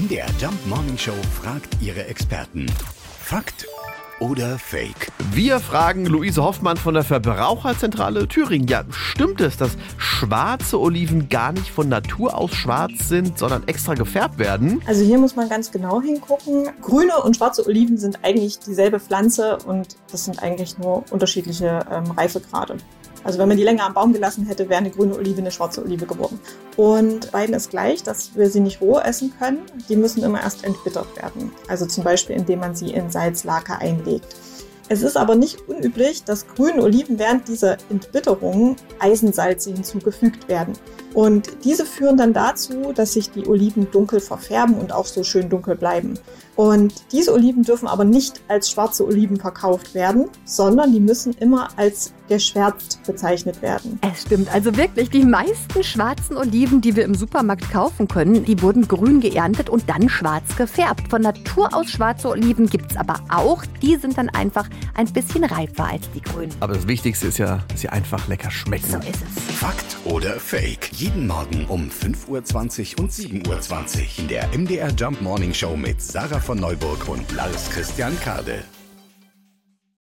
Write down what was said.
MDR Jump Morning Show fragt ihre Experten. Fakt oder Fake? Wir fragen Luise Hoffmann von der Verbraucherzentrale Thüringen. Ja, stimmt es, dass schwarze Oliven gar nicht von Natur aus schwarz sind, sondern extra gefärbt werden? Also hier muss man ganz genau hingucken. Grüne und schwarze Oliven sind eigentlich dieselbe Pflanze und das sind eigentlich nur unterschiedliche ähm, Reifegrade. Also wenn man die länger am Baum gelassen hätte, wäre eine grüne Olive eine schwarze Olive geworden. Und beiden ist gleich, dass wir sie nicht roh essen können. Die müssen immer erst entbittert werden. Also zum Beispiel, indem man sie in Salzlake einlegt. Es ist aber nicht unüblich, dass grünen Oliven während dieser Entbitterung Eisensalze hinzugefügt werden. Und diese führen dann dazu, dass sich die Oliven dunkel verfärben und auch so schön dunkel bleiben. Und diese Oliven dürfen aber nicht als schwarze Oliven verkauft werden, sondern die müssen immer als geschwärzt bezeichnet werden. Es stimmt, also wirklich, die meisten schwarzen Oliven, die wir im Supermarkt kaufen können, die wurden grün geerntet und dann schwarz gefärbt. Von Natur aus schwarze Oliven gibt es aber auch. Die sind dann einfach ein bisschen reifer als die grünen. Aber das Wichtigste ist ja, dass sie einfach lecker schmecken. So ist es. Fakt oder Fake? Jeden Morgen um 5.20 Uhr und 7.20 Uhr in der MDR Jump Morning Show mit Sarah von Neuburg und Lars Christian Kade.